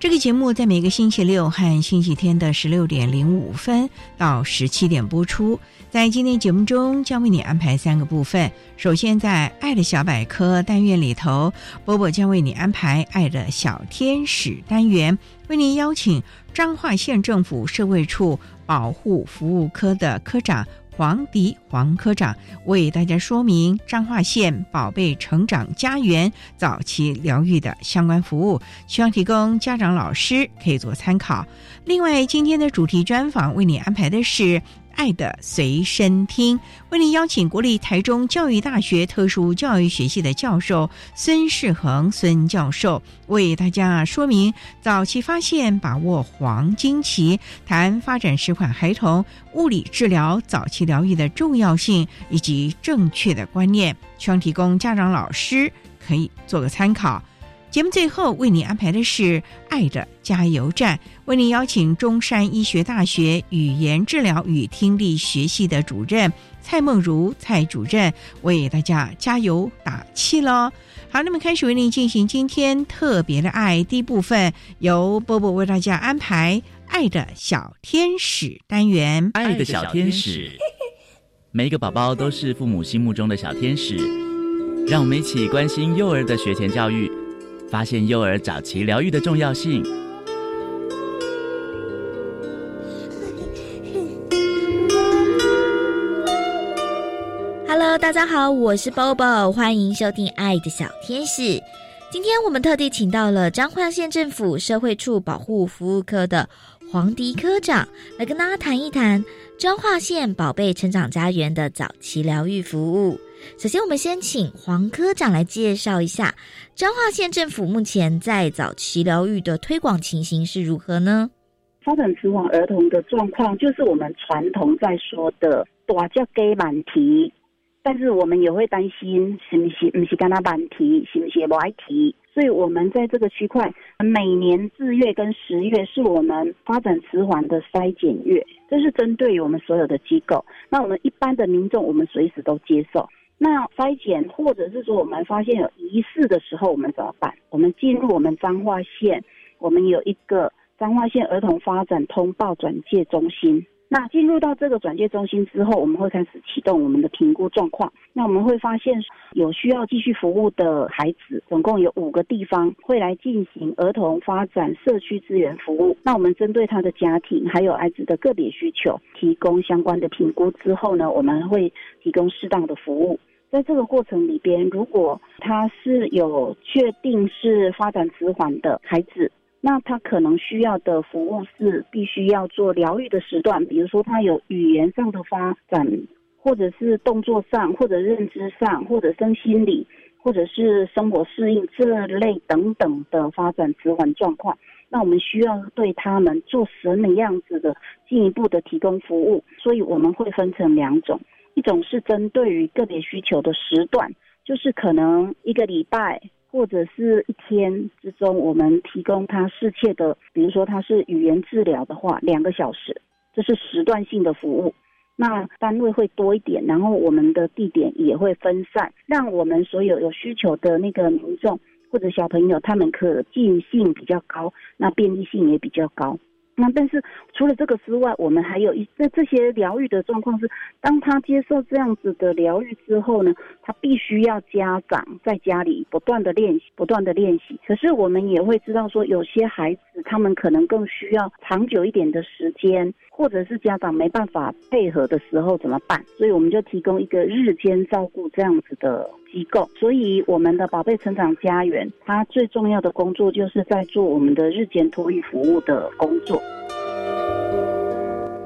这个节目在每个星期六和星期天的十六点零五分到十七点播出。在今天节目中，将为你安排三个部分。首先，在“爱的小百科”单元里头，波波将为你安排“爱的小天使”单元，为您邀请彰化县政府社会处保护服务科的科长。黄迪黄科长为大家说明彰化县宝贝成长家园早期疗愈的相关服务，希望提供家长、老师可以做参考。另外，今天的主题专访为你安排的是。爱的随身听，为您邀请国立台中教育大学特殊教育学系的教授孙世恒孙教授，为大家说明早期发现、把握黄金期，谈发展迟缓孩童物理治疗早期疗愈的重要性以及正确的观念，希望提供家长、老师可以做个参考。节目最后为你安排的是“爱的加油站”，为你邀请中山医学大学语言治疗与听力学系的主任蔡梦如蔡主任为大家加油打气喽。好，那么开始为您进行今天特别的爱第一部分，由波波为大家安排“爱的小天使”单元。爱的小天使，每一个宝宝都是父母心目中的小天使，让我们一起关心幼儿的学前教育。发现幼儿早期疗愈的重要性。Hello，大家好，我是 Bobo，欢迎收听《爱的小天使》。今天我们特地请到了彰化县政府社会处保护服务科的黄迪科长，来跟大家谈一谈彰化县宝贝成长家园的早期疗愈服务。首先，我们先请黄科长来介绍一下彰化县政府目前在早期疗愈的推广情形是如何呢？发展迟缓儿童的状况，就是我们传统在说的“大叫给满题”，但是我们也会担心是不是不是跟他满题，是不是不爱提。所以，我们在这个区块，每年四月跟十月是我们发展迟缓的筛检月，这是针对于我们所有的机构。那我们一般的民众，我们随时都接受。那筛检或者是说我们发现有疑似的时候，我们怎么办？我们进入我们彰化县，我们有一个彰化县儿童发展通报转介中心。那进入到这个转介中心之后，我们会开始启动我们的评估状况。那我们会发现有需要继续服务的孩子，总共有五个地方会来进行儿童发展社区资源服务。那我们针对他的家庭还有孩子的个别需求，提供相关的评估之后呢，我们会提供适当的服务。在这个过程里边，如果他是有确定是发展迟缓的孩子，那他可能需要的服务是必须要做疗愈的时段，比如说他有语言上的发展，或者是动作上，或者认知上，或者身心理，或者是生活适应这类等等的发展迟缓状况，那我们需要对他们做什么样子的进一步的提供服务？所以我们会分成两种。一种是针对于个别需求的时段，就是可能一个礼拜或者是一天之中，我们提供他适切的，比如说他是语言治疗的话，两个小时，这是时段性的服务。那单位会多一点，然后我们的地点也会分散，让我们所有有需求的那个民众或者小朋友，他们可进性比较高，那便利性也比较高。那但是除了这个之外，我们还有一这这些疗愈的状况是，当他接受这样子的疗愈之后呢，他必须要家长在家里不断的练习，不断的练习。可是我们也会知道说，有些孩子他们可能更需要长久一点的时间，或者是家长没办法配合的时候怎么办？所以我们就提供一个日间照顾这样子的机构。所以我们的宝贝成长家园，它最重要的工作就是在做我们的日间托育服务的工作。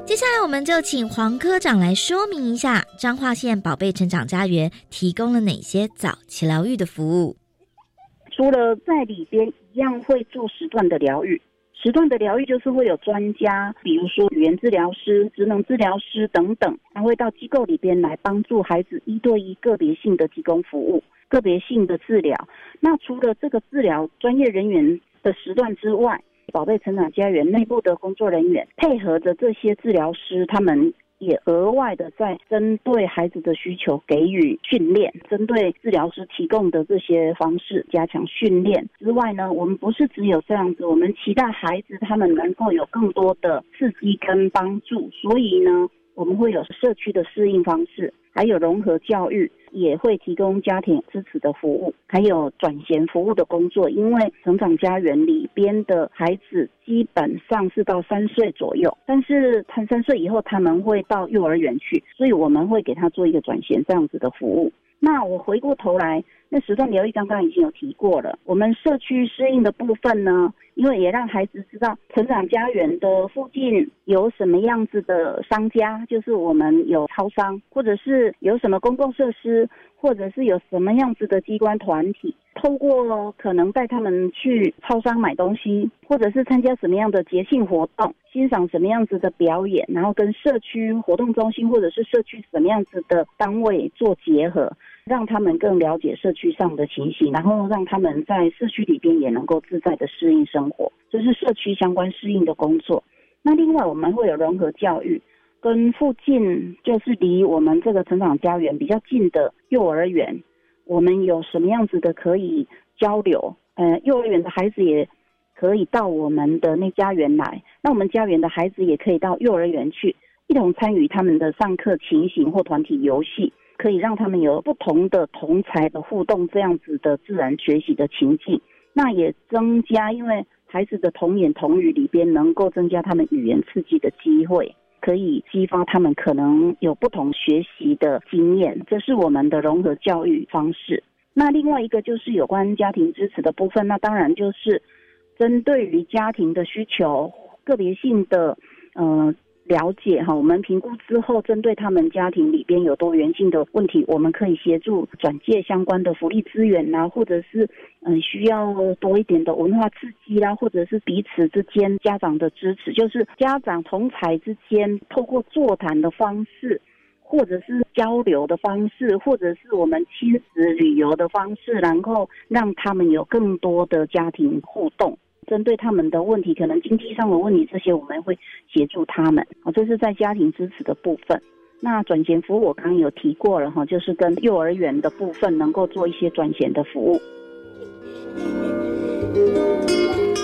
接下来，我们就请黄科长来说明一下彰化县宝贝成长家园提供了哪些早期疗愈的服务。除了在里边一样会做时段的疗愈，时段的疗愈就是会有专家，比如说语言治疗师、职能治疗师等等，他会到机构里边来帮助孩子一对一个别性的提供服务、个别性的治疗。那除了这个治疗专业人员的时段之外，宝贝成长家园内部的工作人员配合着这些治疗师，他们也额外的在针对孩子的需求给予训练，针对治疗师提供的这些方式加强训练之外呢，我们不是只有这样子，我们期待孩子他们能够有更多的刺激跟帮助，所以呢，我们会有社区的适应方式。还有融合教育也会提供家庭支持的服务，还有转衔服务的工作。因为成长家园里边的孩子基本上是到三岁左右，但是他三岁以后他们会到幼儿园去，所以我们会给他做一个转衔这样子的服务。那我回过头来，那时段疗愈刚刚已经有提过了。我们社区适应的部分呢，因为也让孩子知道成长家园的附近有什么样子的商家，就是我们有超商，或者是有什么公共设施，或者是有什么样子的机关团体，透过可能带他们去超商买东西，或者是参加什么样的节庆活动，欣赏什么样子的表演，然后跟社区活动中心或者是社区什么样子的单位做结合。让他们更了解社区上的情形，然后让他们在社区里边也能够自在的适应生活，这是社区相关适应的工作。那另外我们会有融合教育，跟附近就是离我们这个成长家园比较近的幼儿园，我们有什么样子的可以交流？呃，幼儿园的孩子也可以到我们的那家园来，那我们家园的孩子也可以到幼儿园去，一同参与他们的上课情形或团体游戏。可以让他们有不同的同才的互动，这样子的自然学习的情境，那也增加，因为孩子的童言童语里边能够增加他们语言刺激的机会，可以激发他们可能有不同学习的经验，这是我们的融合教育方式。那另外一个就是有关家庭支持的部分，那当然就是针对于家庭的需求、个别性的，嗯。了解哈，我们评估之后，针对他们家庭里边有多元性的问题，我们可以协助转介相关的福利资源呐，或者是嗯需要多一点的文化刺激啦，或者是彼此之间家长的支持，就是家长同才之间透过座谈的方式，或者是交流的方式，或者是我们亲子旅游的方式，然后让他们有更多的家庭互动。针对他们的问题，可能经济上的问题，这些我们会协助他们。啊，这是在家庭支持的部分。那转衔服务我刚刚有提过了哈，就是跟幼儿园的部分能够做一些转衔的服务。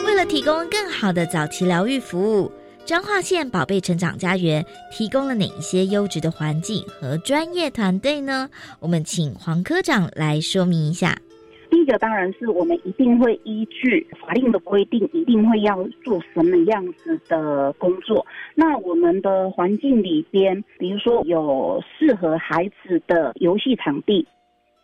为了提供更好的早期疗愈服务，彰化县宝贝成长家园提供了哪一些优质的环境和专业团队呢？我们请黄科长来说明一下。第一个当然是我们一定会依据法令的规定，一定会要做什么样子的工作。那我们的环境里边，比如说有适合孩子的游戏场地。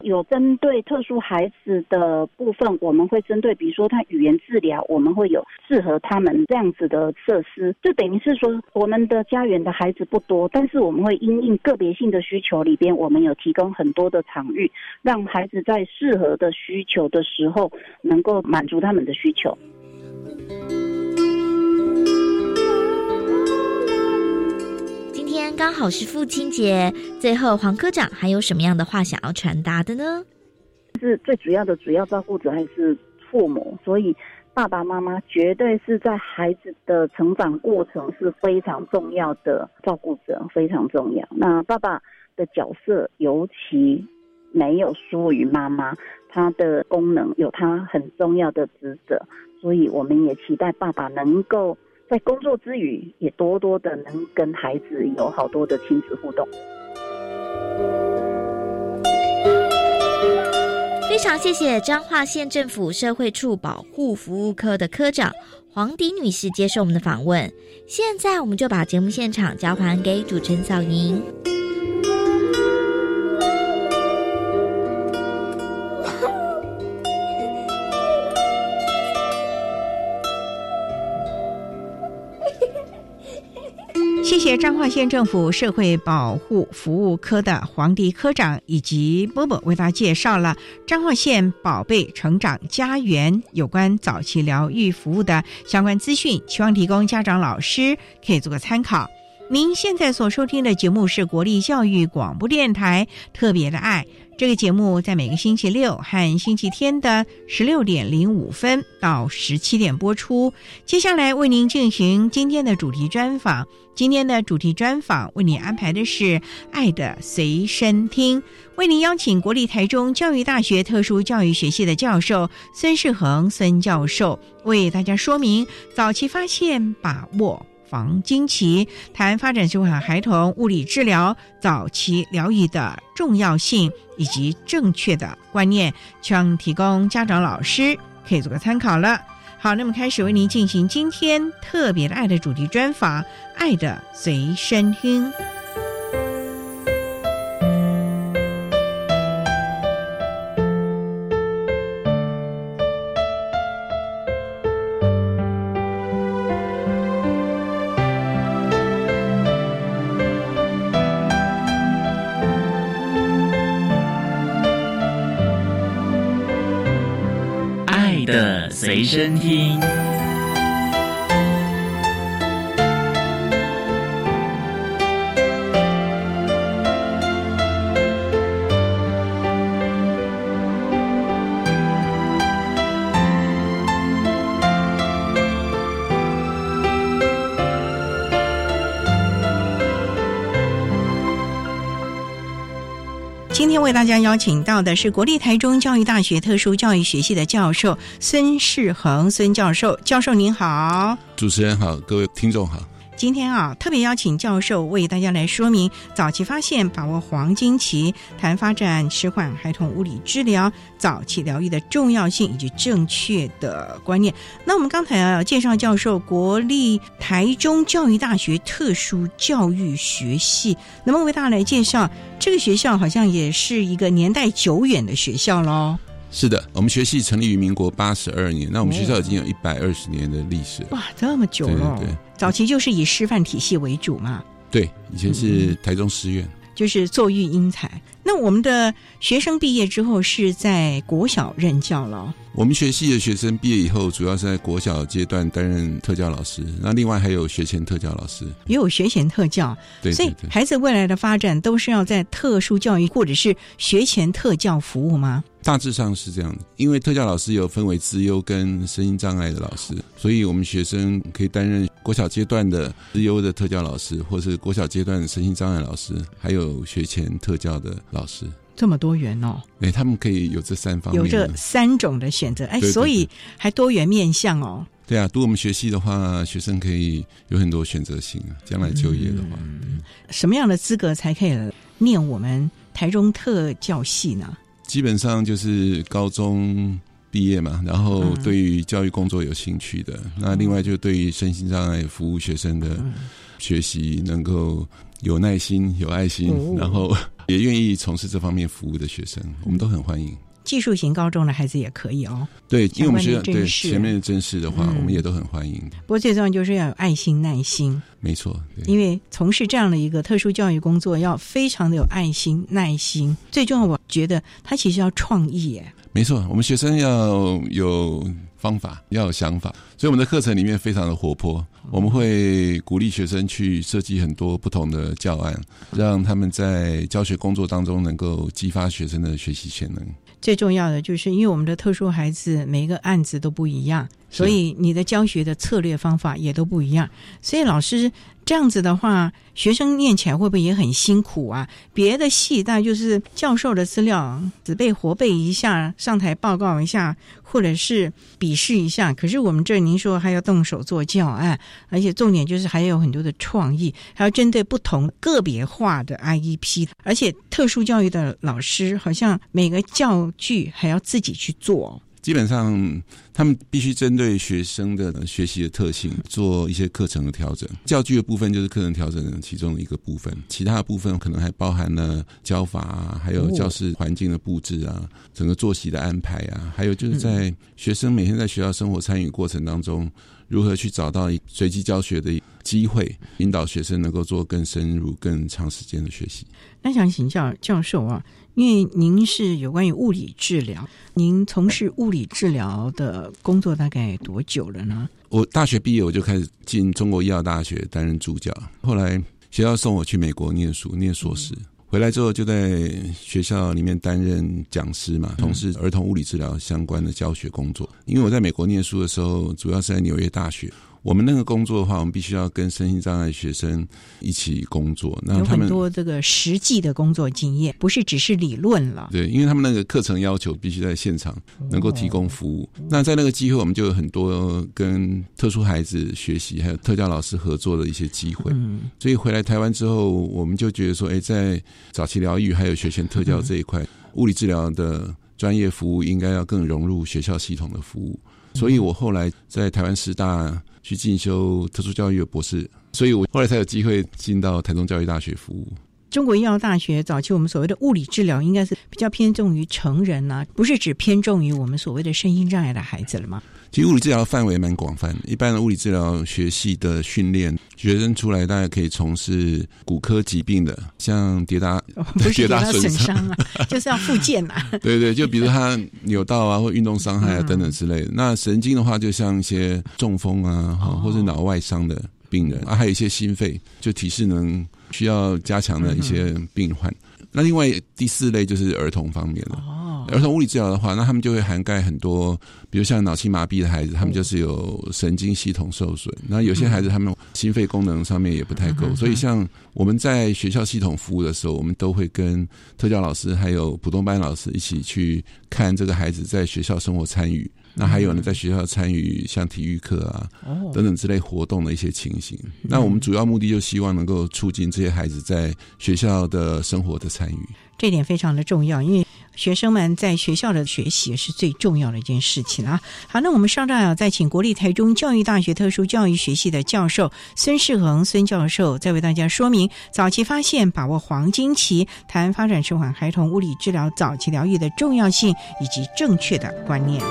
有针对特殊孩子的部分，我们会针对，比如说他语言治疗，我们会有适合他们这样子的设施。就等于是说，我们的家园的孩子不多，但是我们会因应个别性的需求里边，我们有提供很多的场域，让孩子在适合的需求的时候，能够满足他们的需求。今天刚好是父亲节，最后黄科长还有什么样的话想要传达的呢？是最主要的主要照顾者还是父母，所以爸爸妈妈绝对是在孩子的成长过程是非常重要的照顾者，非常重要。那爸爸的角色尤其没有输于妈妈，他的功能有他很重要的职责，所以我们也期待爸爸能够在工作之余，也多多的能跟孩子有好多的亲子互动。非常谢谢彰化县政府社会处保护服务科的科长黄迪女士接受我们的访问。现在我们就把节目现场交还给主持人小莹。彰化县政府社会保护服务科的黄迪科长以及波波为大家介绍了彰化县宝贝成长家园有关早期疗愈服务的相关资讯，希望提供家长、老师可以做个参考。您现在所收听的节目是国立教育广播电台特别的爱。这个节目在每个星期六和星期天的十六点零五分到十七点播出。接下来为您进行今天的主题专访。今天的主题专访为您安排的是《爱的随身听》，为您邀请国立台中教育大学特殊教育学系的教授孙世恒孙教授为大家说明早期发现、把握。防惊奇，谈发展迟缓孩童物理治疗早期疗愈的重要性以及正确的观念，希望提供家长、老师可以做个参考了。好，那么开始为您进行今天特别的爱的主题专访，《爱的随身听》。爱的随身听。邀请到的是国立台中教育大学特殊教育学系的教授孙世恒孙教授，教授您好，主持人好，各位听众好。今天啊，特别邀请教授为大家来说明早期发现、把握黄金期、谈发展迟缓孩童物理治疗早期疗愈的重要性以及正确的观念。那我们刚才啊介绍教授国立台中教育大学特殊教育学系，那么为大家来介绍这个学校，好像也是一个年代久远的学校喽。是的，我们学系成立于民国八十二年，那我们学校已经有一百二十年的历史。哇，这么久了！对，早期就是以师范体系为主嘛。对，以前是台中师院，就是做育英才。那我们的学生毕业之后是在国小任教了。我们学系的学生毕业以后，主要是在国小阶段担任特教老师，那另外还有学前特教老师，也有学前特教。对，所以孩子未来的发展都是要在特殊教育或者是学前特教服务吗？大致上是这样的，因为特教老师有分为资优跟身心障碍的老师，所以我们学生可以担任国小阶段的资优的特教老师，或是国小阶段的身心障碍老师，还有学前特教的老师。这么多元哦！哎，他们可以有这三方面，有这三种的选择，哎，所以还多元面向哦。对啊，读我们学系的话，学生可以有很多选择性啊。将来就业的话，什么样的资格才可以念我们台中特教系呢？基本上就是高中毕业嘛，然后对于教育工作有兴趣的，那另外就对于身心障碍服务学生的学习能够有耐心、有爱心，然后。也愿意从事这方面服务的学生，我们都很欢迎。技术型高中的孩子也可以哦。对，因为我们学校对前面的真试的话，我们也都很欢迎。不过最重要就是要有爱心、耐心。没错，因为从事这样的一个特殊教育工作，要非常的有爱心、耐心。最重要，我觉得他其实要创意耶。没错，我们学生要有方法，要有想法，所以我们的课程里面非常的活泼。我们会鼓励学生去设计很多不同的教案，让他们在教学工作当中能够激发学生的学习潜能。最重要的就是因为我们的特殊孩子每一个案子都不一样，所以你的教学的策略方法也都不一样，所以老师。这样子的话，学生念起来会不会也很辛苦啊？别的系大就是教授的资料只背活背一下，上台报告一下，或者是笔试一下。可是我们这您说还要动手做教案，而且重点就是还有很多的创意，还要针对不同个别化的 IEP，而且特殊教育的老师好像每个教具还要自己去做。基本上，他们必须针对学生的学习的特性做一些课程的调整。教具的部分就是课程调整的其中的一个部分，其他的部分可能还包含了教法啊，还有教室环境的布置啊，整个作息的安排啊，还有就是在学生每天在学校生活参与过程当中，如何去找到随机教学的机会，引导学生能够做更深入、更长时间的学习。那想请教教授啊。因为您是有关于物理治疗，您从事物理治疗的工作大概多久了呢？我大学毕业我就开始进中国医药大学担任助教，后来学校送我去美国念书，念硕士，回来之后就在学校里面担任讲师嘛，从事儿童物理治疗相关的教学工作。因为我在美国念书的时候，主要是在纽约大学。我们那个工作的话，我们必须要跟身心障碍学生一起工作。那有很多这个实际的工作经验，不是只是理论了。对，因为他们那个课程要求必须在现场能够提供服务。那在那个机会，我们就有很多跟特殊孩子学习，还有特教老师合作的一些机会。嗯，所以回来台湾之后，我们就觉得说，哎，在早期疗愈还有学前特教这一块，物理治疗的专业服务应该要更融入学校系统的服务。所以我后来在台湾师大。去进修特殊教育的博士，所以我后来才有机会进到台中教育大学服务。中国医药大学早期我们所谓的物理治疗，应该是比较偏重于成人呐，不是只偏重于我们所谓的身心障碍的孩子了吗？其实物理治疗范围蛮广泛，一般的物理治疗学系的训练，学生出来大概可以从事骨科疾病的，像跌打、跌打损伤啊，就是要复健啊。对对，就比如他扭到啊，或运动伤害啊等等之类的。那神经的话，就像一些中风啊，或者脑外伤的病人啊，还有一些心肺就体适能需要加强的一些病患。那另外第四类就是儿童方面了。儿童物理治疗的话，那他们就会涵盖很多，比如像脑性麻痹的孩子，他们就是有神经系统受损。那有些孩子他们心肺功能上面也不太够，所以像我们在学校系统服务的时候，我们都会跟特教老师还有普通班老师一起去看这个孩子在学校生活参与。那还有呢，在学校参与像体育课啊等等之类活动的一些情形。那我们主要目的就希望能够促进这些孩子在学校的生活的参与。这点非常的重要，因为学生们在学校的学习是最重要的一件事情啊。好，那我们稍待啊，再请国立台中教育大学特殊教育学系的教授孙世恒孙教授，再为大家说明早期发现、把握黄金期、谈发展迟缓孩童物理治疗早期疗愈的重要性以及正确的观念。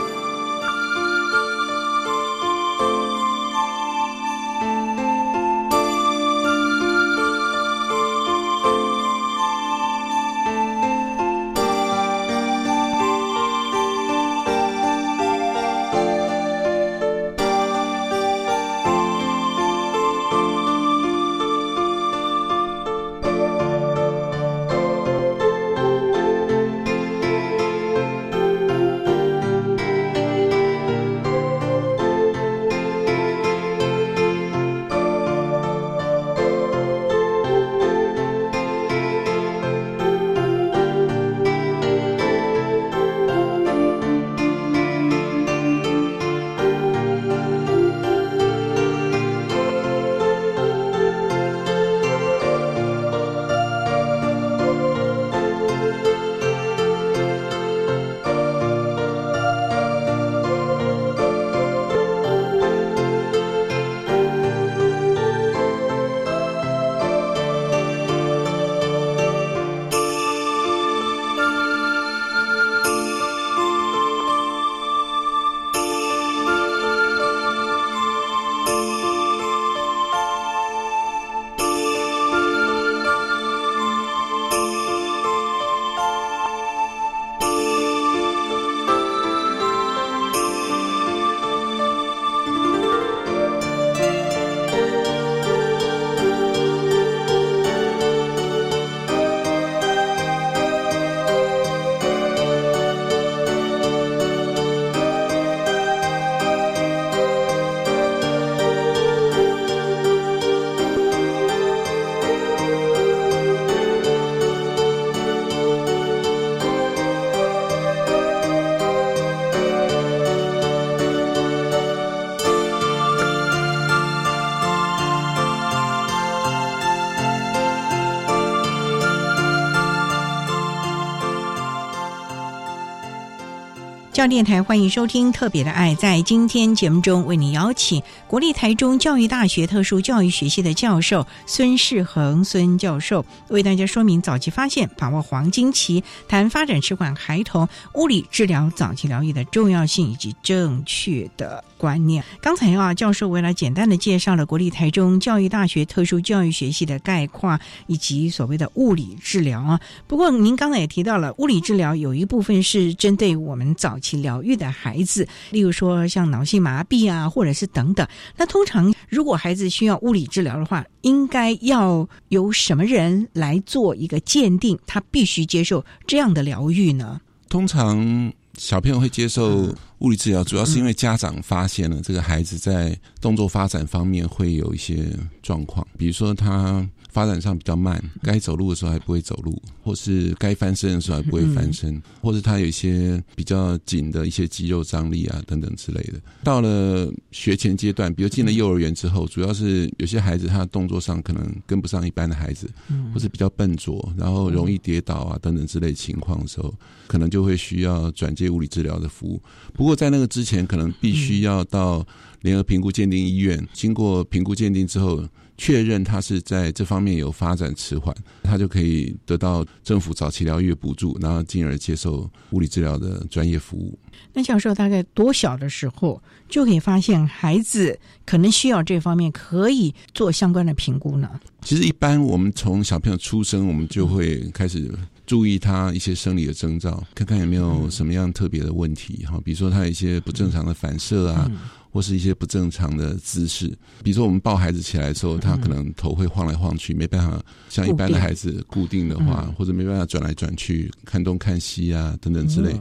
教电台欢迎收听《特别的爱》。在今天节目中，为你邀请国立台中教育大学特殊教育学系的教授孙世恒孙教授，为大家说明早期发现、把握黄金期，谈发展迟缓孩童物理治疗早期疗愈的重要性以及正确的观念。刚才啊，教授为了简单的介绍了国立台中教育大学特殊教育学系的概况以及所谓的物理治疗啊。不过您刚才也提到了，物理治疗有一部分是针对我们早期疗愈的孩子，例如说像脑性麻痹啊，或者是等等。那通常如果孩子需要物理治疗的话，应该要由什么人来做一个鉴定？他必须接受这样的疗愈呢？通常小朋友会接受物理治疗，主要是因为家长发现了这个孩子在动作发展方面会有一些状况，比如说他。发展上比较慢，该走路的时候还不会走路，或是该翻身的时候还不会翻身，或是他有一些比较紧的一些肌肉张力啊等等之类的。到了学前阶段，比如进了幼儿园之后，主要是有些孩子他动作上可能跟不上一般的孩子，或是比较笨拙，然后容易跌倒啊等等之类情况的时候，可能就会需要转接物理治疗的服务。不过在那个之前，可能必须要到联合评估鉴定医院，经过评估鉴定之后。确认他是在这方面有发展迟缓，他就可以得到政府早期疗愈补助，然后进而接受物理治疗的专业服务。那教授大概多小的时候就可以发现孩子可能需要这方面，可以做相关的评估呢？其实一般我们从小朋友出生，我们就会开始注意他一些生理的征兆，看看有没有什么样特别的问题哈，比如说他有一些不正常的反射啊。或是一些不正常的姿势，比如说我们抱孩子起来的时候，他可能头会晃来晃去，没办法像一般的孩子固定的话，或者没办法转来转去看东看西啊等等之类，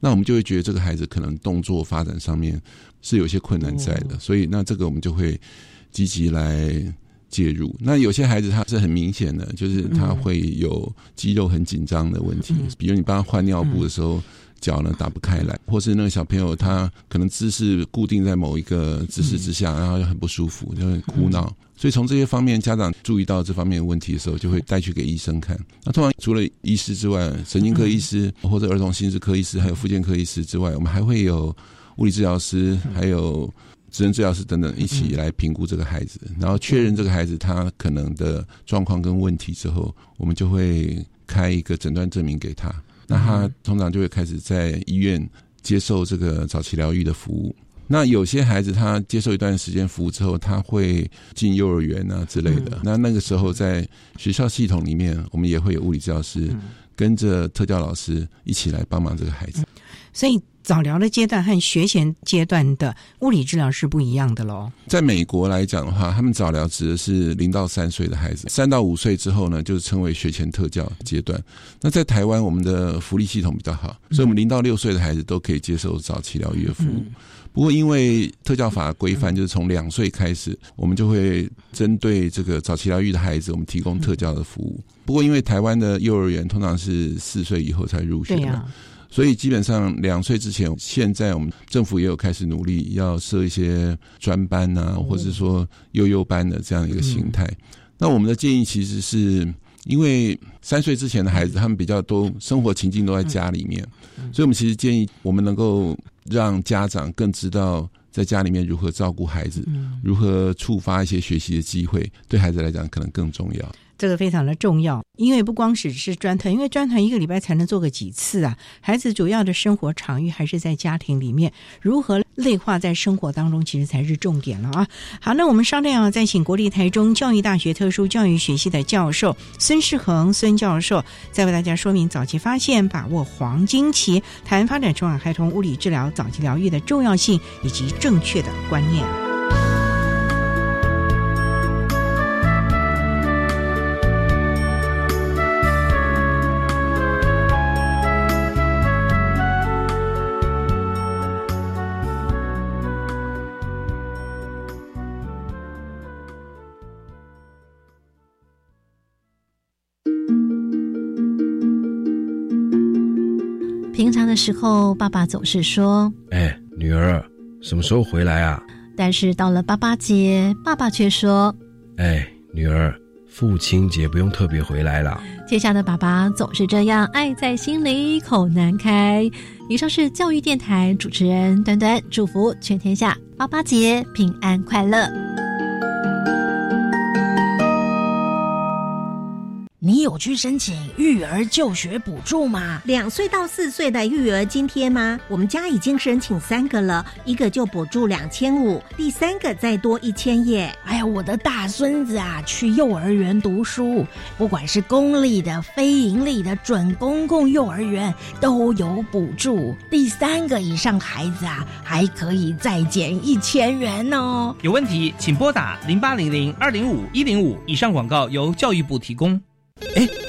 那我们就会觉得这个孩子可能动作发展上面是有些困难在的，所以那这个我们就会积极来介入。那有些孩子他是很明显的，就是他会有肌肉很紧张的问题，比如你帮他换尿布的时候。脚呢打不开来，或是那个小朋友他可能姿势固定在某一个姿势之下，然后就很不舒服，就很哭闹。所以从这些方面，家长注意到这方面的问题的时候，就会带去给医生看。那通常除了医师之外，神经科医师或者儿童心智科医师，还有复健科医师之外，我们还会有物理治疗师，还有职能治疗师等等一起来评估这个孩子，然后确认这个孩子他可能的状况跟问题之后，我们就会开一个诊断证明给他。那他通常就会开始在医院接受这个早期疗愈的服务。那有些孩子他接受一段时间服务之后，他会进幼儿园啊之类的。那那个时候在学校系统里面，我们也会有物理治疗师跟着特教老师一起来帮忙这个孩子。所以。早疗的阶段和学前阶段的物理治疗是不一样的喽。在美国来讲的话，他们早疗指的是零到三岁的孩子，三到五岁之后呢，就是称为学前特教阶段。那在台湾，我们的福利系统比较好，所以我们零到六岁的孩子都可以接受早期疗愈的服务。不过，因为特教法规范，就是从两岁开始，我们就会针对这个早期疗愈的孩子，我们提供特教的服务。不过，因为台湾的幼儿园通常是四岁以后才入学嘛。所以基本上两岁之前，现在我们政府也有开始努力，要设一些专班啊，或者说幼幼班的这样一个形态。那我们的建议其实是，因为三岁之前的孩子，他们比较多生活情境都在家里面，所以我们其实建议我们能够让家长更知道在家里面如何照顾孩子，如何触发一些学习的机会，对孩子来讲可能更重要。这个非常的重要，因为不光只是专团，因为专团一个礼拜才能做个几次啊。孩子主要的生活场域还是在家庭里面，如何内化在生活当中，其实才是重点了啊。好，那我们商量啊，再请国立台中教育大学特殊教育学系的教授孙世恒孙教授，再为大家说明早期发现、把握黄金期、谈发展中晚孩童物理治疗早期疗愈的重要性以及正确的观念。的时候，爸爸总是说：“哎，女儿，什么时候回来啊？”但是到了八八节，爸爸却说：“哎，女儿，父亲节不用特别回来了。天下的爸爸总是这样，爱在心里口难开。以上是教育电台主持人端端，祝福全天下爸爸节平安快乐。你有去申请育儿就学补助吗？两岁到四岁的育儿津贴吗？我们家已经申请三个了，一个就补助两千五，第三个再多一千耶。哎呀，我的大孙子啊，去幼儿园读书，不管是公立的、非盈利的、准公共幼儿园都有补助。第三个以上孩子啊，还可以再减一千元哦。有问题请拨打零八零零二零五一零五。以上广告由教育部提供。哎，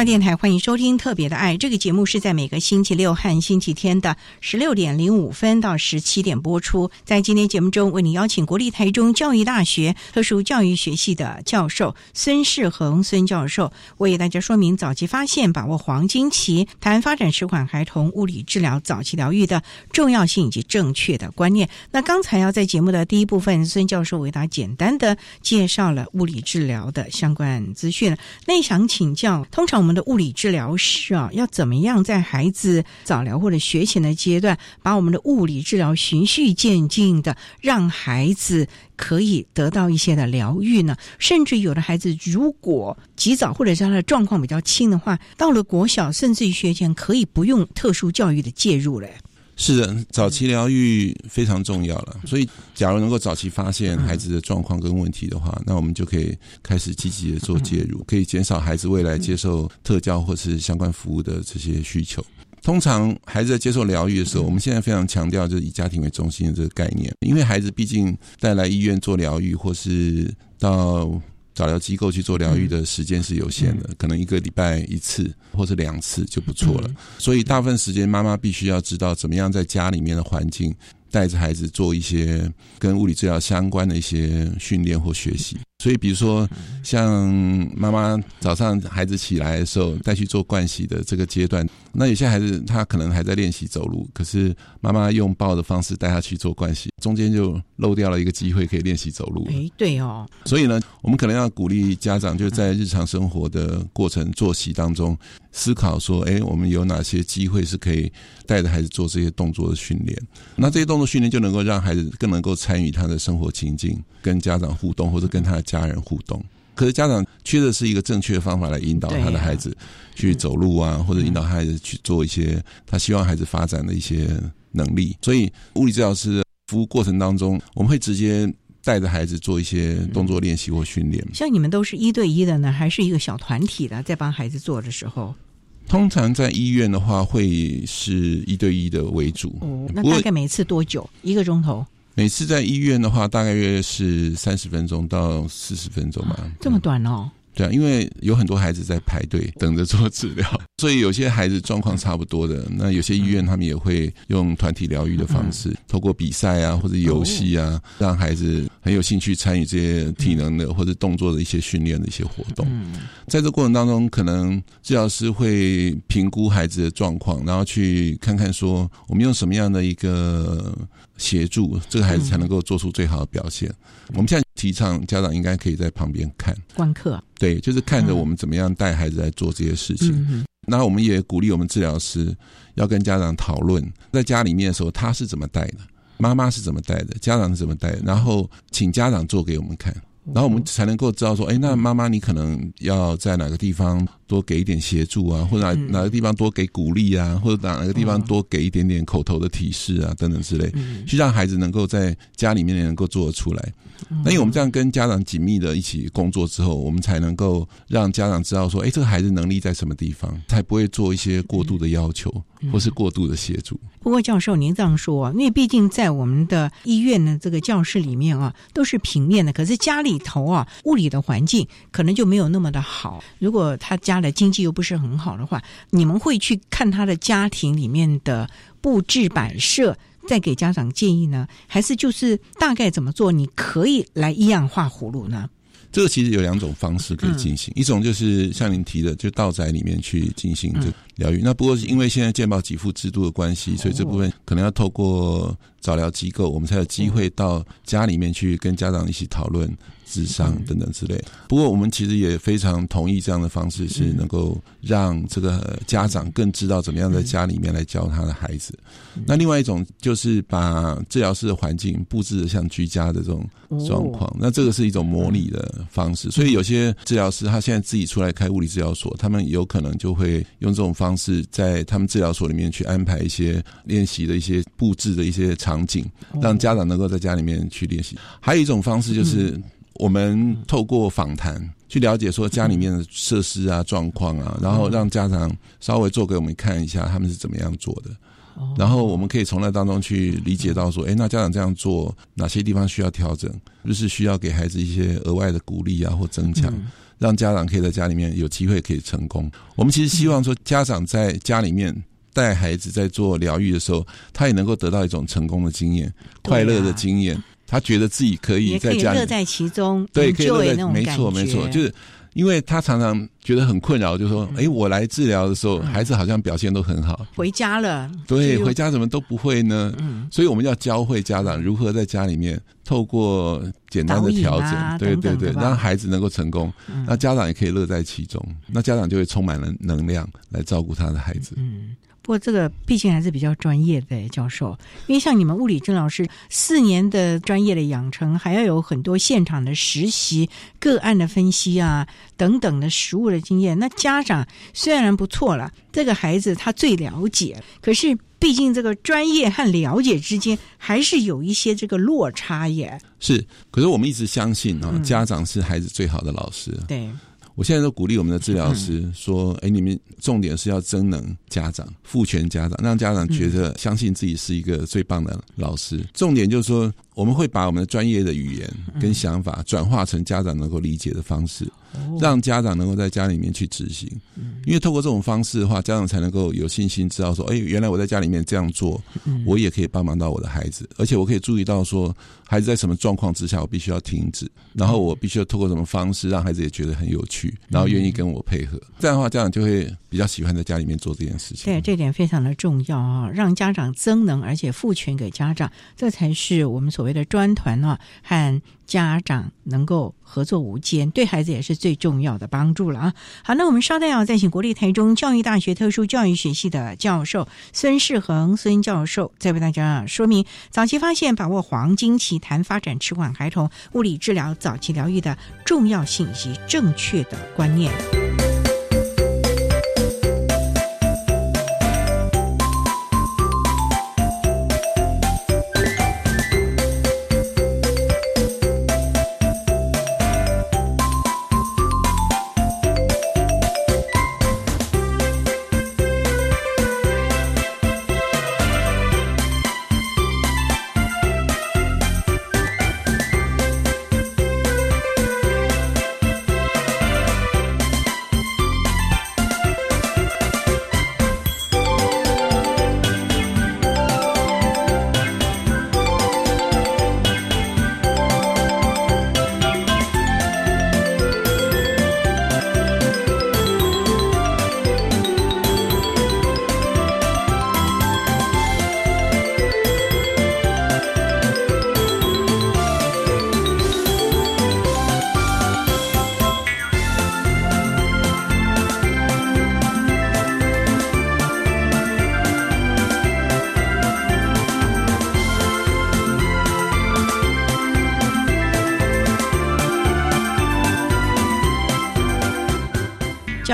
教电台欢迎收听《特别的爱》这个节目，是在每个星期六和星期天的十六点零五分到十七点播出。在今天节目中，为你邀请国立台中教育大学特殊教育学系的教授孙世恒孙教授，为大家说明早期发现、把握黄金期、谈发展迟缓孩童物理治疗早期疗愈的重要性以及正确的观念。那刚才要在节目的第一部分，孙教授为大家简单的介绍了物理治疗的相关资讯。那想请教，通常我们们的物理治疗师啊，要怎么样在孩子早疗或者学前的阶段，把我们的物理治疗循序渐进的，让孩子可以得到一些的疗愈呢？甚至有的孩子如果及早或者是他的状况比较轻的话，到了国小甚至于学前，可以不用特殊教育的介入了。是的，早期疗愈非常重要了。所以，假如能够早期发现孩子的状况跟问题的话，那我们就可以开始积极的做介入，可以减少孩子未来接受特教或是相关服务的这些需求。通常，孩子在接受疗愈的时候，我们现在非常强调就是以家庭为中心的这个概念，因为孩子毕竟带来医院做疗愈或是到。早疗机构去做疗愈的时间是有限的，可能一个礼拜一次或者两次就不错了。所以大部分时间，妈妈必须要知道怎么样在家里面的环境带着孩子做一些跟物理治疗相关的一些训练或学习。所以，比如说，像妈妈早上孩子起来的时候带去做盥洗的这个阶段，那有些孩子他可能还在练习走路，可是妈妈用抱的方式带他去做盥洗，中间就漏掉了一个机会可以练习走路。哎，对哦。所以呢，我们可能要鼓励家长就在日常生活的过程作息当中思考说，哎，我们有哪些机会是可以带着孩子做这些动作的训练？那这些动作训练就能够让孩子更能够参与他的生活情境，跟家长互动，或者跟他的。家人互动，可是家长缺的是一个正确的方法来引导他的孩子去走路啊，或者引导孩子去做一些他希望孩子发展的一些能力。所以，物理治疗师服务过程当中，我们会直接带着孩子做一些动作练习或训练。像你们都是一对一的呢，还是一个小团体的，在帮孩子做的时候？通常在医院的话，会是一对一的为主。哦，那大概每次多久？一个钟头？每次在医院的话，大概约是三十分钟到四十分钟吧。这么短哦？对啊，因为有很多孩子在排队等着做治疗，所以有些孩子状况差不多的，那有些医院他们也会用团体疗愈的方式，透过比赛啊或者游戏啊，让孩子很有兴趣参与这些体能的或者动作的一些训练的一些活动。在这过程当中，可能治疗师会评估孩子的状况，然后去看看说我们用什么样的一个协助，这个孩子才能够做出最好的表现。我们现在。提倡家长应该可以在旁边看。观课，对，就是看着我们怎么样带孩子来做这些事情。那我们也鼓励我们治疗师要跟家长讨论，在家里面的时候他是怎么带的，妈妈是怎么带的，家长是怎么带的，然后请家长做给我们看。然后我们才能够知道说，哎，那妈妈你可能要在哪个地方多给一点协助啊，或者哪哪个地方多给鼓励啊，或者哪个地方多给一点点口头的提示啊，等等之类，去让孩子能够在家里面能够做得出来。那因为我们这样跟家长紧密的一起工作之后，我们才能够让家长知道说，哎，这个孩子能力在什么地方，才不会做一些过度的要求或是过度的协助。不过，教授您这样说，因为毕竟在我们的医院的这个教室里面啊，都是平面的，可是家里头啊，物理的环境可能就没有那么的好。如果他家的经济又不是很好的话，你们会去看他的家庭里面的布置摆设。再给家长建议呢，还是就是大概怎么做？你可以来一样画葫芦呢？这个其实有两种方式可以进行，一种就是像您提的，就到宅里面去进行这疗愈。那不过是因为现在健保给付制度的关系，所以这部分可能要透过早疗机构，我们才有机会到家里面去跟家长一起讨论。智商等等之类，不过我们其实也非常同意这样的方式，是能够让这个家长更知道怎么样在家里面来教他的孩子。那另外一种就是把治疗室的环境布置的像居家的这种状况，那这个是一种模拟的方式。所以有些治疗师他现在自己出来开物理治疗所，他们有可能就会用这种方式在他们治疗所里面去安排一些练习的一些布置的一些场景，让家长能够在家里面去练习。还有一种方式就是。我们透过访谈去了解说家里面的设施啊、状况啊，然后让家长稍微做给我们看一下他们是怎么样做的，然后我们可以从那当中去理解到说，哎，那家长这样做哪些地方需要调整，就是需要给孩子一些额外的鼓励啊或增强，让家长可以在家里面有机会可以成功。我们其实希望说，家长在家里面带孩子在做疗愈的时候，他也能够得到一种成功的经验、快乐的经验。他觉得自己可以在家乐在其中，对，可以乐在没错没错，就是因为他常常觉得很困扰，就说：“哎，我来治疗的时候，孩子好像表现都很好，回家了，对，回家怎么都不会呢？”嗯，所以我们要教会家长如何在家里面透过简单的调整，对对对，让孩子能够成功，那家长也可以乐在其中，那家长就会充满了能量来照顾他的孩子。嗯。不过这个毕竟还是比较专业的教授，因为像你们物理治疗师四年的专业的养成，还要有很多现场的实习、个案的分析啊等等的实物的经验。那家长虽然不错了，这个孩子他最了解，可是毕竟这个专业和了解之间还是有一些这个落差耶。是，可是我们一直相信啊，家长是孩子最好的老师。对。我现在都鼓励我们的治疗师说：“哎，你们重点是要增能家长、赋权家长，让家长觉得相信自己是一个最棒的老师。重点就是说，我们会把我们的专业的语言跟想法转化成家长能够理解的方式。”让家长能够在家里面去执行，因为透过这种方式的话，家长才能够有信心知道说，哎，原来我在家里面这样做，我也可以帮忙到我的孩子，而且我可以注意到说，孩子在什么状况之下，我必须要停止，然后我必须要透过什么方式让孩子也觉得很有趣，然后愿意跟我配合。这样的话，家长就会比较喜欢在家里面做这件事情。对，这点非常的重要啊，让家长增能，而且赋权给家长，这才是我们所谓的专团啊和。家长能够合作无间，对孩子也是最重要的帮助了啊！好，那我们稍待要再请国立台中教育大学特殊教育学系的教授孙世恒孙教授，再为大家说明早期发现、把握黄金期谈发展迟缓孩童物理治疗早期疗愈的重要性以及正确的观念。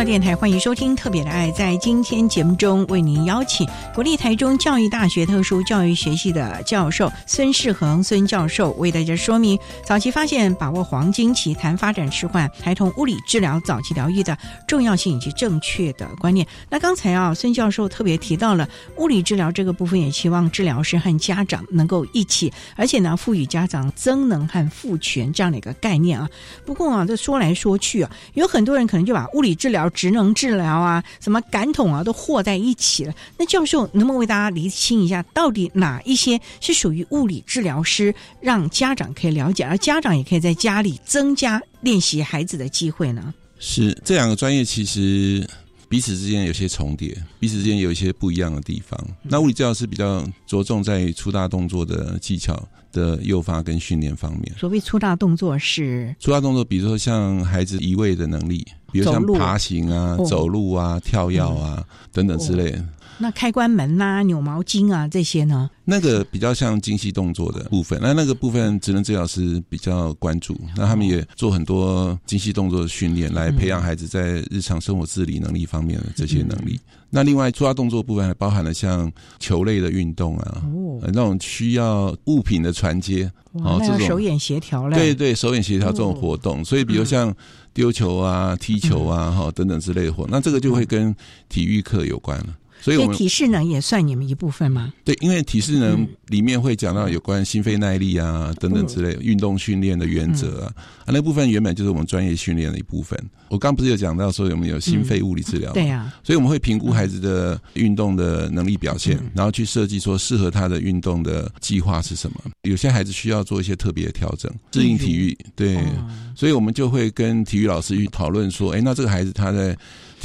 电台欢迎收听《特别的爱》。在今天节目中，为您邀请国立台中教育大学特殊教育学系的教授孙世恒孙教授，为大家说明早期发现、把握黄金期谈发展迟缓孩童物理治疗早期疗愈的重要性以及正确的观念。那刚才啊，孙教授特别提到了物理治疗这个部分，也希望治疗师和家长能够一起，而且呢，赋予家长增能和赋权这样的一个概念啊。不过啊，这说来说去啊，有很多人可能就把物理治疗、职能治疗啊、什么感统啊，都和在一起了。那教授能不能为大家厘清一下，到底哪一些是属于物理治疗师，让家长可以了解，而家长也可以在家里增加练习孩子的机会呢？是这两个专业其实彼此之间有些重叠，彼此之间有一些不一样的地方。那物理治疗师比较着重在于粗大动作的技巧的诱发跟训练方面。所谓粗大动作是粗大动作，比如说像孩子移位的能力，比如像爬行啊、走路啊、跳跃啊等等之类的。那开关门呐、扭毛巾啊这些呢？那个比较像精细动作的部分，那那个部分职能治疗师比较关注，那他们也做很多精细动作的训练，来培养孩子在日常生活自理能力方面的这些能力。那另外，抓动作部分还包含了像球类的运动啊，那种需要物品的传接，哦，这种手眼协调对对，手眼协调这种活动。所以，比如像丢球啊、踢球啊、哈等等之类的活，那这个就会跟体育课有关了。所以，体适能也算你们一部分吗？对，因为体适能里面会讲到有关心肺耐力啊等等之类运动训练的原则啊，啊那部分原本就是我们专业训练的一部分。我刚不是有讲到说我们有心肺物理治疗？对呀，所以我们会评估孩子的运动的能力表现，然后去设计说适合他的运动的计划是什么。有些孩子需要做一些特别的调整，适应体育。对，所以我们就会跟体育老师去讨论说，哎，那这个孩子他在。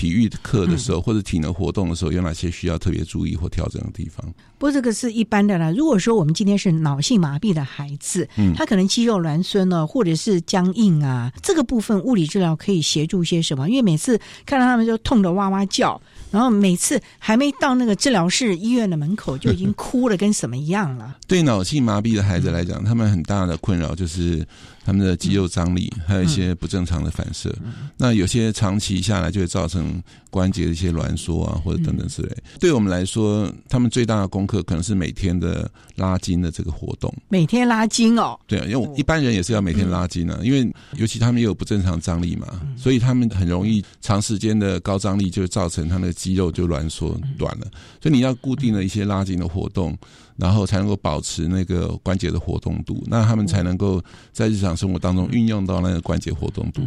体育课的时候，或者体能活动的时候，有哪些需要特别注意或调整的地方？不过这个是一般的啦。如果说我们今天是脑性麻痹的孩子，嗯，他可能肌肉挛缩呢，或者是僵硬啊，这个部分物理治疗可以协助些什么？因为每次看到他们就痛得哇哇叫，然后每次还没到那个治疗室医院的门口，就已经哭了，跟什么一样了。对脑性麻痹的孩子来讲，他们很大的困扰就是。他们的肌肉张力还有一些不正常的反射，那有些长期下来就会造成关节的一些挛缩啊，或者等等之类。对我们来说，他们最大的功课可能是每天的拉筋的这个活动。每天拉筋哦？对啊，因为一般人也是要每天拉筋啊，因为尤其他们也有不正常张力嘛，所以他们很容易长时间的高张力就造成他那个肌肉就挛缩短了。所以你要固定的一些拉筋的活动。然后才能够保持那个关节的活动度，那他们才能够在日常生活当中运用到那个关节活动度。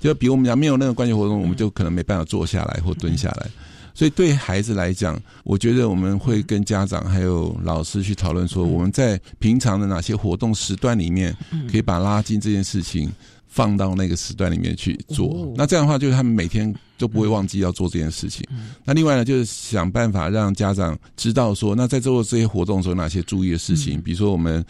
就比如我们讲没有那个关节活动，我们就可能没办法坐下来或蹲下来。所以对孩子来讲，我觉得我们会跟家长还有老师去讨论说，我们在平常的哪些活动时段里面，可以把拉筋这件事情。放到那个时段里面去做，那这样的话，就是他们每天都不会忘记要做这件事情。那另外呢，就是想办法让家长知道说，那在做这些活动的时候，哪些注意的事情，比如说我们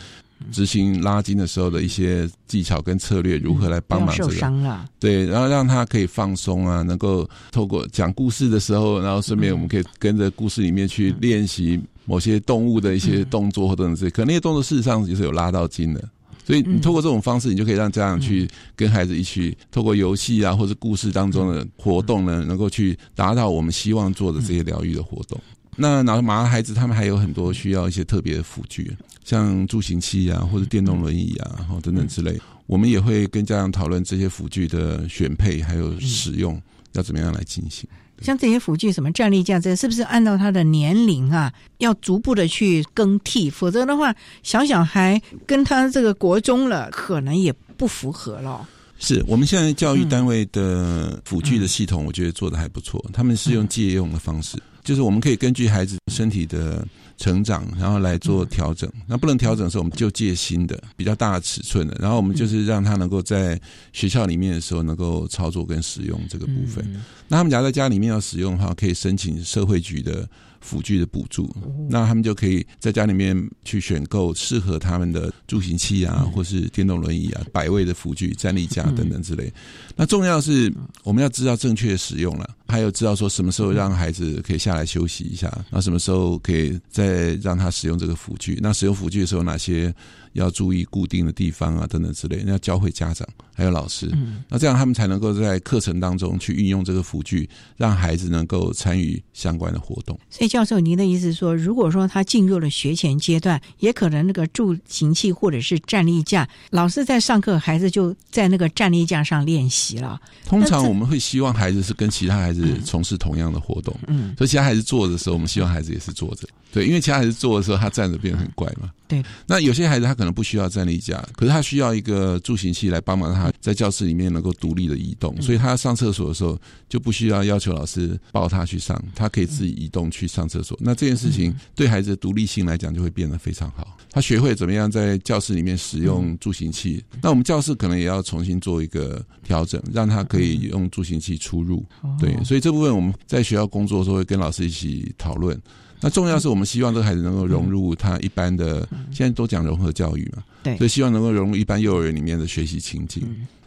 执行拉筋的时候的一些技巧跟策略，如何来帮忙这个。对，然后让他可以放松啊，能够透过讲故事的时候，然后顺便我们可以跟着故事里面去练习某些动物的一些动作或等等这些，可那些动作事实上就是有拉到筋的。所以你透过这种方式，你就可以让家长去跟孩子一起透过游戏啊，或者故事当中的活动呢，能够去达到我们希望做的这些疗愈的活动。那脑麻的孩子，他们还有很多需要一些特别的辅具，像助行器啊，或者电动轮椅啊，然后等等之类。我们也会跟家长讨论这些辅具的选配还有使用要怎么样来进行。像这些辅具，什么站立架这是不是按照他的年龄啊，要逐步的去更替？否则的话，小小孩跟他这个国中了，可能也不符合了。是我们现在教育单位的辅具的系统，我觉得做的还不错。他们是用借用的方式，就是我们可以根据孩子身体的。成长，然后来做调整。那不能调整的时候，我们就借新的比较大的尺寸的。然后我们就是让他能够在学校里面的时候能够操作跟使用这个部分。那他们假如在家里面要使用的话，可以申请社会局的。辅具的补助，那他们就可以在家里面去选购适合他们的助行器啊，或是电动轮椅啊、百位的辅具、站立架等等之类。那重要是我们要知道正确使用了，还有知道说什么时候让孩子可以下来休息一下，那什么时候可以再让他使用这个辅具。那使用辅具的时候哪些？要注意固定的地方啊，等等之类，要教会家长还有老师。嗯，那这样他们才能够在课程当中去运用这个辅具，让孩子能够参与相关的活动。所以，教授，您的意思是说，如果说他进入了学前阶段，也可能那个助行器或者是站立架，老师在上课，孩子就在那个站立架上练习了。通常我们会希望孩子是跟其他孩子从事同样的活动，嗯，所以其他孩子坐的时候，我们希望孩子也是坐着。对，因为其他孩子坐的时候，他站着变得很怪嘛。对，那有些孩子他可能不需要站立架，可是他需要一个助行器来帮忙他在教室里面能够独立的移动，所以他上厕所的时候就不需要要求老师抱他去上，他可以自己移动去上厕所。那这件事情对孩子的独立性来讲就会变得非常好，他学会怎么样在教室里面使用助行器。那我们教室可能也要重新做一个调整，让他可以用助行器出入。对，所以这部分我们在学校工作的时候会跟老师一起讨论。那重要是我们希望这个孩子能够融入他一般的，现在都讲融合教育嘛，对，所以希望能够融入一般幼儿园里面的学习情境。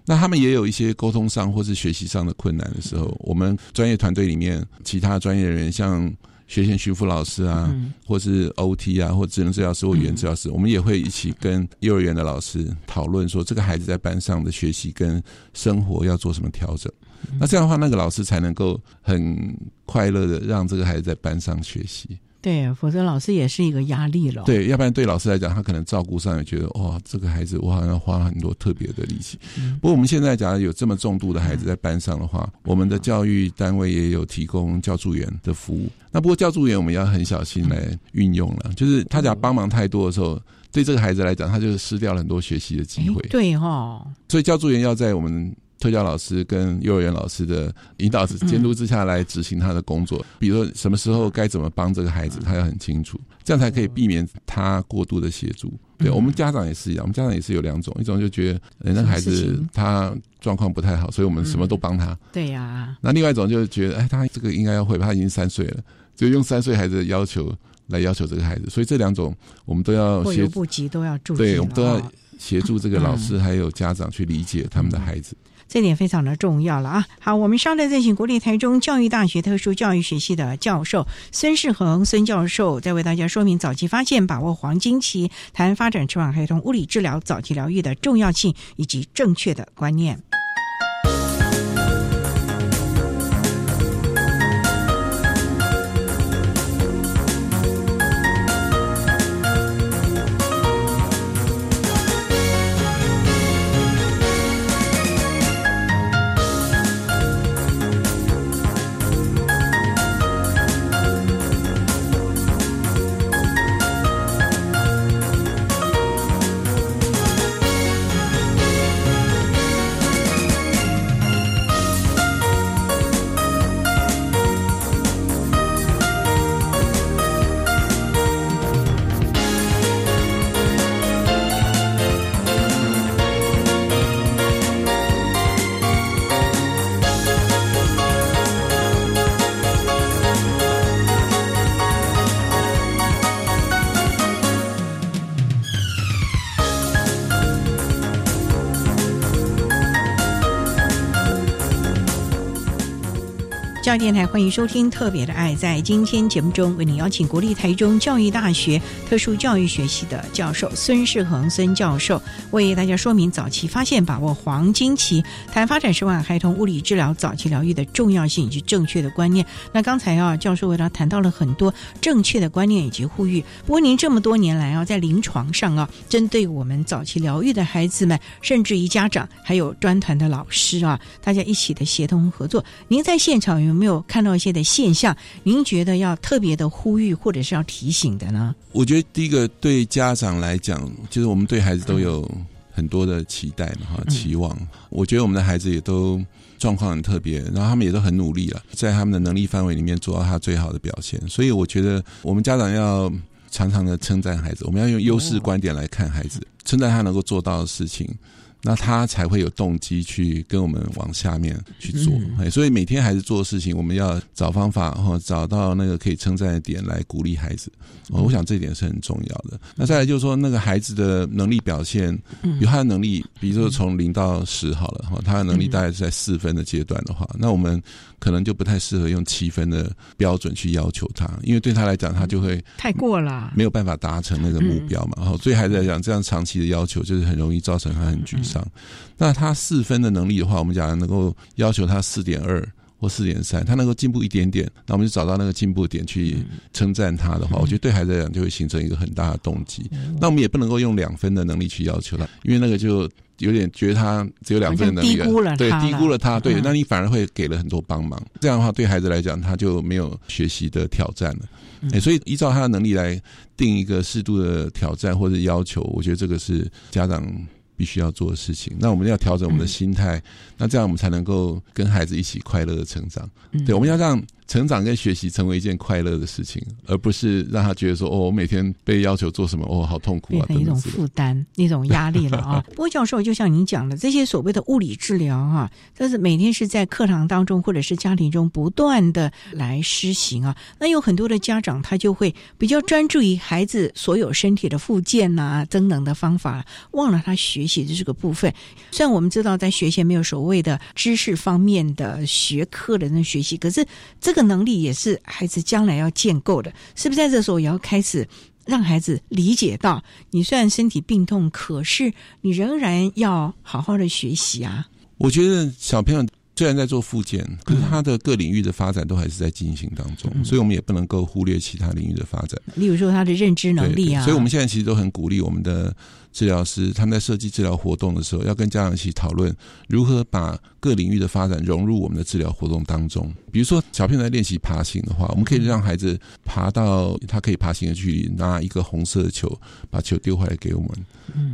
那他们也有一些沟通上或是学习上的困难的时候，我们专业团队里面其他专业人员，像学前巡抚老师啊，或是 OT 啊，或智能治疗师或语言治疗师，我们也会一起跟幼儿园的老师讨论说，这个孩子在班上的学习跟生活要做什么调整。那这样的话，那个老师才能够很快乐的让这个孩子在班上学习。对，否则老师也是一个压力了。对，要不然对老师来讲，他可能照顾上也觉得哇，这个孩子我好像要花很多特别的力气。不过我们现在假如有这么重度的孩子在班上的话，我们的教育单位也有提供教助员的服务。那不过教助员我们要很小心来运用了，就是他只要帮忙太多的时候，对这个孩子来讲，他就失掉了很多学习的机会。对哈，所以教助员要在我们。特教老师跟幼儿园老师的引导之监督之下来执行他的工作，比如说什么时候该怎么帮这个孩子，他要很清楚，这样才可以避免他过度的协助。对我们家长也是一样，我们家长也是有两种，一种就觉得人家孩子他状况不太好，所以我们什么都帮他。对呀。那另外一种就是觉得，哎，他这个应该要会，他已经三岁了，就用三岁孩子的要求来要求这个孩子，所以这两种我们都要协不及都要注意。对，我们都要协助这个老师还有家长去理解他们的孩子。这点非常的重要了啊！好，我们稍待再请国立台中教育大学特殊教育学系的教授孙世恒孙教授，再为大家说明早期发现、把握黄金期，谈发展迟缓孩童物理治疗早期疗愈的重要性以及正确的观念。电台欢迎收听《特别的爱》。在今天节目中，为您邀请国立台中教育大学特殊教育学系的教授孙世恒孙教授，为大家说明早期发现、把握黄金期，谈发展十万孩童物理治疗早期疗愈的重要性以及正确的观念。那刚才啊，教授为他谈到了很多正确的观念以及呼吁。不过，您这么多年来啊，在临床上啊，针对我们早期疗愈的孩子们，甚至于家长，还有专团的老师啊，大家一起的协同合作，您在现场有？有没有看到一些的现象？您觉得要特别的呼吁或者是要提醒的呢？我觉得第一个对家长来讲，就是我们对孩子都有很多的期待嘛，哈，期望。我觉得我们的孩子也都状况很特别，然后他们也都很努力了，在他们的能力范围里面做到他最好的表现。所以我觉得我们家长要常常的称赞孩子，我们要用优势观点来看孩子，称赞他能够做到的事情。那他才会有动机去跟我们往下面去做。所以每天孩子做的事情，我们要找方法哈，找到那个可以称赞的点来鼓励孩子。哦，我想这一点是很重要的。那再来就是说，那个孩子的能力表现，嗯有他的能力，比如说从零到十好了哈，他的能力大概是在四分的阶段的话，那我们可能就不太适合用七分的标准去要求他，因为对他来讲，他就会太过了，没有办法达成那个目标嘛。然后对孩子来讲，这样长期的要求就是很容易造成他很沮丧。那他四分的能力的话，我们讲能够要求他四点二。或四点三，他能够进步一点点，那我们就找到那个进步点去称赞他的话，我觉得对孩子来讲就会形成一个很大的动机。那我们也不能够用两分的能力去要求他，因为那个就有点觉得他只有两分的能力，低估了对，低估了他，对，嗯那你反而会给了很多帮忙。这样的话，对孩子来讲，他就没有学习的挑战了。哎，所以依照他的能力来定一个适度的挑战或者要求，我觉得这个是家长必须要做的事情。那我们要调整我们的心态，那这样我们才能够跟孩子一起快乐的成长。嗯对，我们要让成长跟学习成为一件快乐的事情，而不是让他觉得说哦，我每天被要求做什么，哦，好痛苦啊，变成一种。负担、一种压力了啊。不过教授，就像您讲的，这些所谓的物理治疗啊、但是每天是在课堂当中或者是家庭中不断的来施行啊。那有很多的家长他就会比较专注于孩子所有身体的复健呐、增能的方法，忘了他学习的这个部分。虽然我们知道在学前没有所谓的知识方面的学科的那学习，可是这个能力也是孩子将来要建构的，是不是？在这时候也要开始让孩子理解到，你虽然身体病痛，可是你仍然要好好的学习啊。我觉得小朋友虽然在做复健，可是他的各领域的发展都还是在进行当中，所以我们也不能够忽略其他领域的发展。例如说他的认知能力啊，所以我们现在其实都很鼓励我们的治疗师，他们在设计治疗活动的时候，要跟家长一起讨论如何把各领域的发展融入我们的治疗活动当中。比如说，小朋友在练习爬行的话，我们可以让孩子爬到他可以爬行的距离，拿一个红色的球，把球丢回来给我们，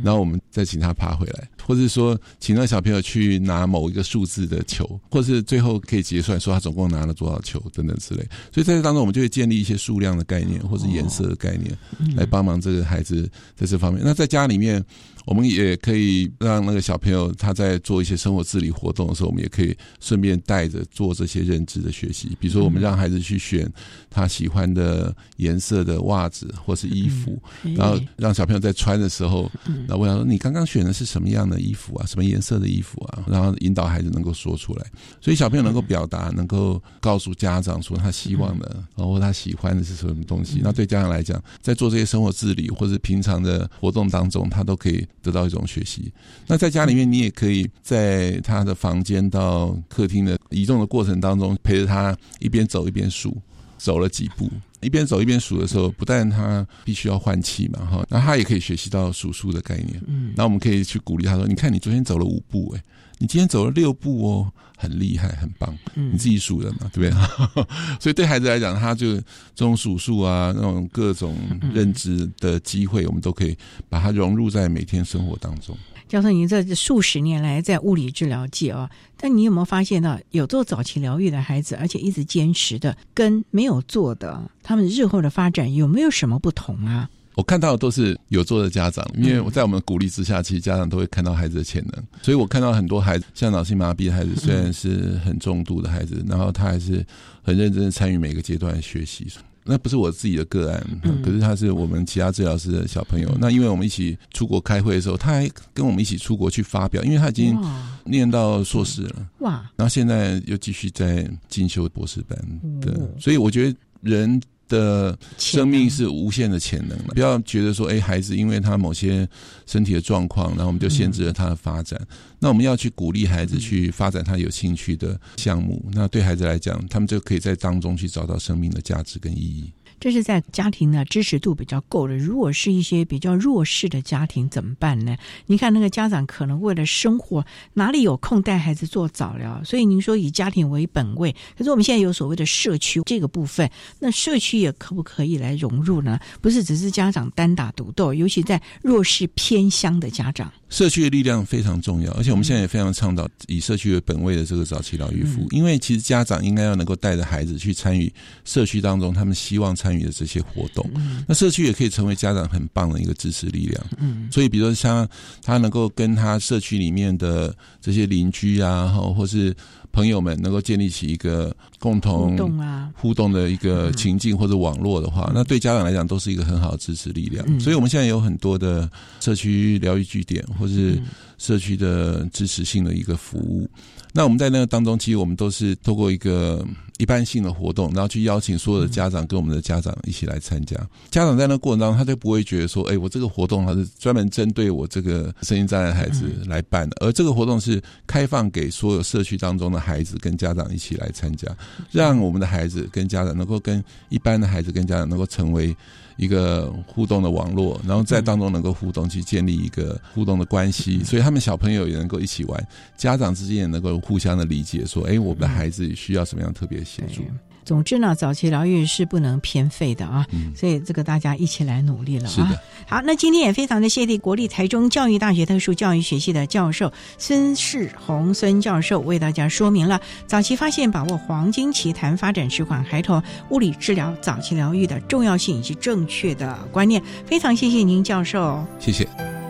然后我们再请他爬回来，或者说请那小朋友去拿某一个数字的球，或是最后可以结算说他总共拿了多少球等等之类。所以在这当中，我们就会建立一些数量的概念或是颜色的概念，来帮忙这个孩子在这方面。那在家里面。Yeah. 我们也可以让那个小朋友他在做一些生活自理活动的时候，我们也可以顺便带着做这些认知的学习。比如说，我们让孩子去选他喜欢的颜色的袜子或是衣服，嗯然后让小朋友在穿的时候，然后问他说：“你刚刚选的是什么样的衣服啊？什么颜色的衣服啊？”然后引导孩子能够说出来，所以小朋友能够表达，能够告诉家长说他希望的，然后他喜欢的是什么东西。那对家长来讲，在做这些生活自理或者平常的活动当中，他都可以。得到一种学习。那在家里面，你也可以在他的房间到客厅的移动的过程当中，陪着他一边走一边数，走了几步。一边走一边数的时候，不但他必须要换气嘛，哈，那他也可以学习到数数的概念。嗯，那我们可以去鼓励他说：“你看，你昨天走了五步、欸，哎，你今天走了六步哦，很厉害，很棒。你自己数的嘛，对不对？所以对孩子来讲，他就这种数数啊，那种各种认知的机会，我们都可以把它融入在每天生活当中。教授，您这数十年来在物理治疗界啊，但你有没有发现到有做早期疗愈的孩子，而且一直坚持的，跟没有做的，他们日后的发展有没有什么不同啊？我看到的都是有做的家长，因为我在我们鼓励之下，其实家长都会看到孩子的潜能，所以我看到很多孩子，像脑性麻痹的孩子，虽然是很重度的孩子，然后他还是很认真的参与每个阶段的学习。那不是我自己的个案，可是他是我们其他治疗师的小朋友。那因为我们一起出国开会的时候，他还跟我们一起出国去发表，因为他已经念到硕士了，哇！然后现在又继续在进修博士班对，所以我觉得人。的生命是无限的潜能不要觉得说，哎，孩子因为他某些身体的状况，然后我们就限制了他的发展。那我们要去鼓励孩子去发展他有兴趣的项目。那对孩子来讲，他们就可以在当中去找到生命的价值跟意义。这是在家庭呢支持度比较够的。如果是一些比较弱势的家庭怎么办呢？你看那个家长可能为了生活，哪里有空带孩子做早疗？所以您说以家庭为本位，可是我们现在有所谓的社区这个部分，那社区也可不可以来融入呢？不是只是家长单打独斗，尤其在弱势偏乡的家长。社区的力量非常重要，而且我们现在也非常倡导以社区为本位的这个早期疗愈服务，因为其实家长应该要能够带着孩子去参与社区当中他们希望参参与的这些活动。那社区也可以成为家长很棒的一个支持力量。嗯，所以比如说像他能够跟他社区里面的这些邻居啊，或或是朋友们能够建立起一个共同互动啊互动的一个情境或者网络的话，那对家长来讲都是一个很好的支持力量。嗯所以我们现在有很多的社区疗愈据点，或是社区的支持性的一个服务。那我们在那个当中，其实我们都是透过一个一般性的活动，然后去邀请所有的家长跟我们的家长一起来参加。家长在那过程当中，他就不会觉得说，哎，我这个活动它是专门针对我这个身心障碍的孩子来办的，而这个活动是开放给所有社区当中的孩子跟家长一起来参加，让我们的孩子跟家长能够跟一般的孩子跟家长能够成为。一个互动的网络，然后在当中能够互动，去建立一个互动的关系，所以他们小朋友也能够一起玩，家长之间也能够互相的理解，说，哎，我们的孩子需要什么样特别的协助。总之呢，早期疗愈是不能偏废的啊，所以这个大家一起来努力了啊。是的。好，那今天也非常的谢谢国立台中教育大学特殊教育学系的教授孙世宏孙教授为大家说明了早期发现、把握黄金期谈发展迟缓孩童物理治疗早期疗愈的重要性以及正确的观念。非常谢谢您，教授。谢谢。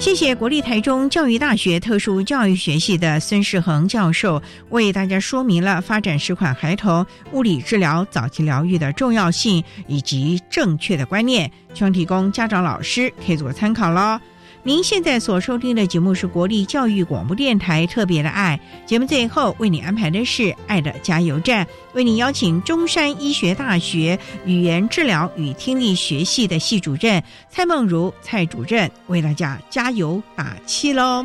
谢谢国立台中教育大学特殊教育学系的孙世恒教授为大家说明了发展迟缓孩童物理治疗早期疗愈的重要性以及正确的观念，希望提供家长老师可以做参考喽。您现在所收听的节目是国立教育广播电台特别的爱节目，最后为你安排的是爱的加油站，为你邀请中山医学大学语言治疗与听力学系的系主任蔡梦如蔡主任为大家加油打气喽。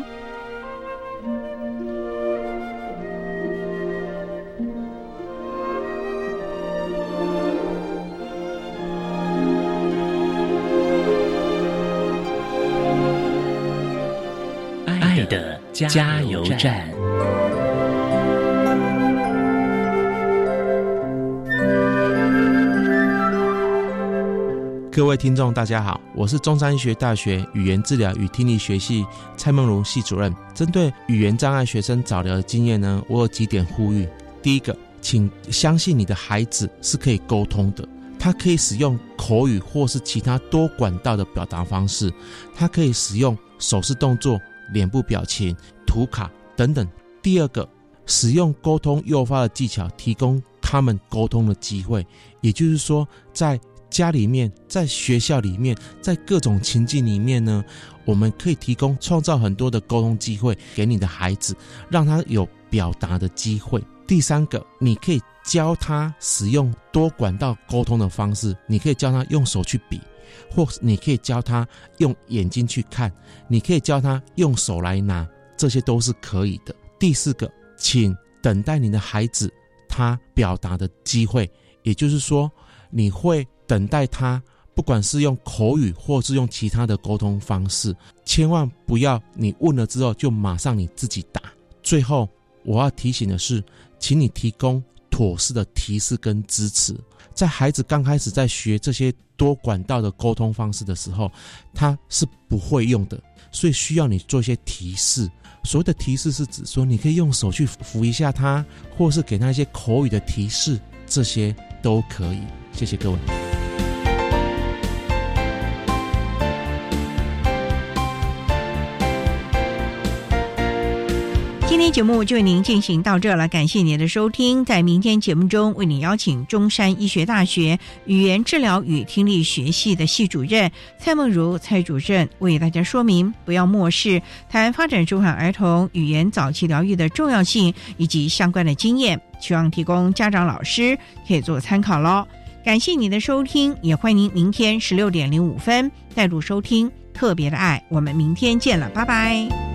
加油站。各位听众，大家好，我是中山医学大学语言治疗与听力学系蔡梦如系主任。针对语言障碍学生早疗的经验呢，我有几点呼吁。第一个，请相信你的孩子是可以沟通的，他可以使用口语或是其他多管道的表达方式，他可以使用手势动作、脸部表情、图卡等等。第二个，使用沟通诱发的技巧，提供他们沟通的机会，也就是说，在家里面，在学校里面，在各种情境里面呢，我们可以提供创造很多的沟通机会给你的孩子，让他有表达的机会。第三个，你可以教他使用多管道沟通的方式，你可以教他用手去比，或你可以教他用眼睛去看，你可以教他用手来拿，这些都是可以的。第四个，请等待你的孩子他表达的机会，也就是说，你会。等待他，不管是用口语或是用其他的沟通方式，千万不要你问了之后就马上你自己答。最后，我要提醒的是，请你提供妥适的提示跟支持。在孩子刚开始在学这些多管道的沟通方式的时候，他是不会用的，所以需要你做一些提示。所谓的提示是指说，你可以用手去扶一下他，或是给他一些口语的提示，这些都可以。谢谢各位。今天节目就为您进行到这了，感谢您的收听。在明天节目中，为您邀请中山医学大学语言治疗与听力学系的系主任蔡梦如蔡主任为大家说明，不要漠视谈发展迟缓儿童语言早期疗愈的重要性以及相关的经验，希望提供家长老师可以做参考喽。感谢您的收听，也欢迎您明天十六点零五分再度收听特别的爱。我们明天见了，拜拜。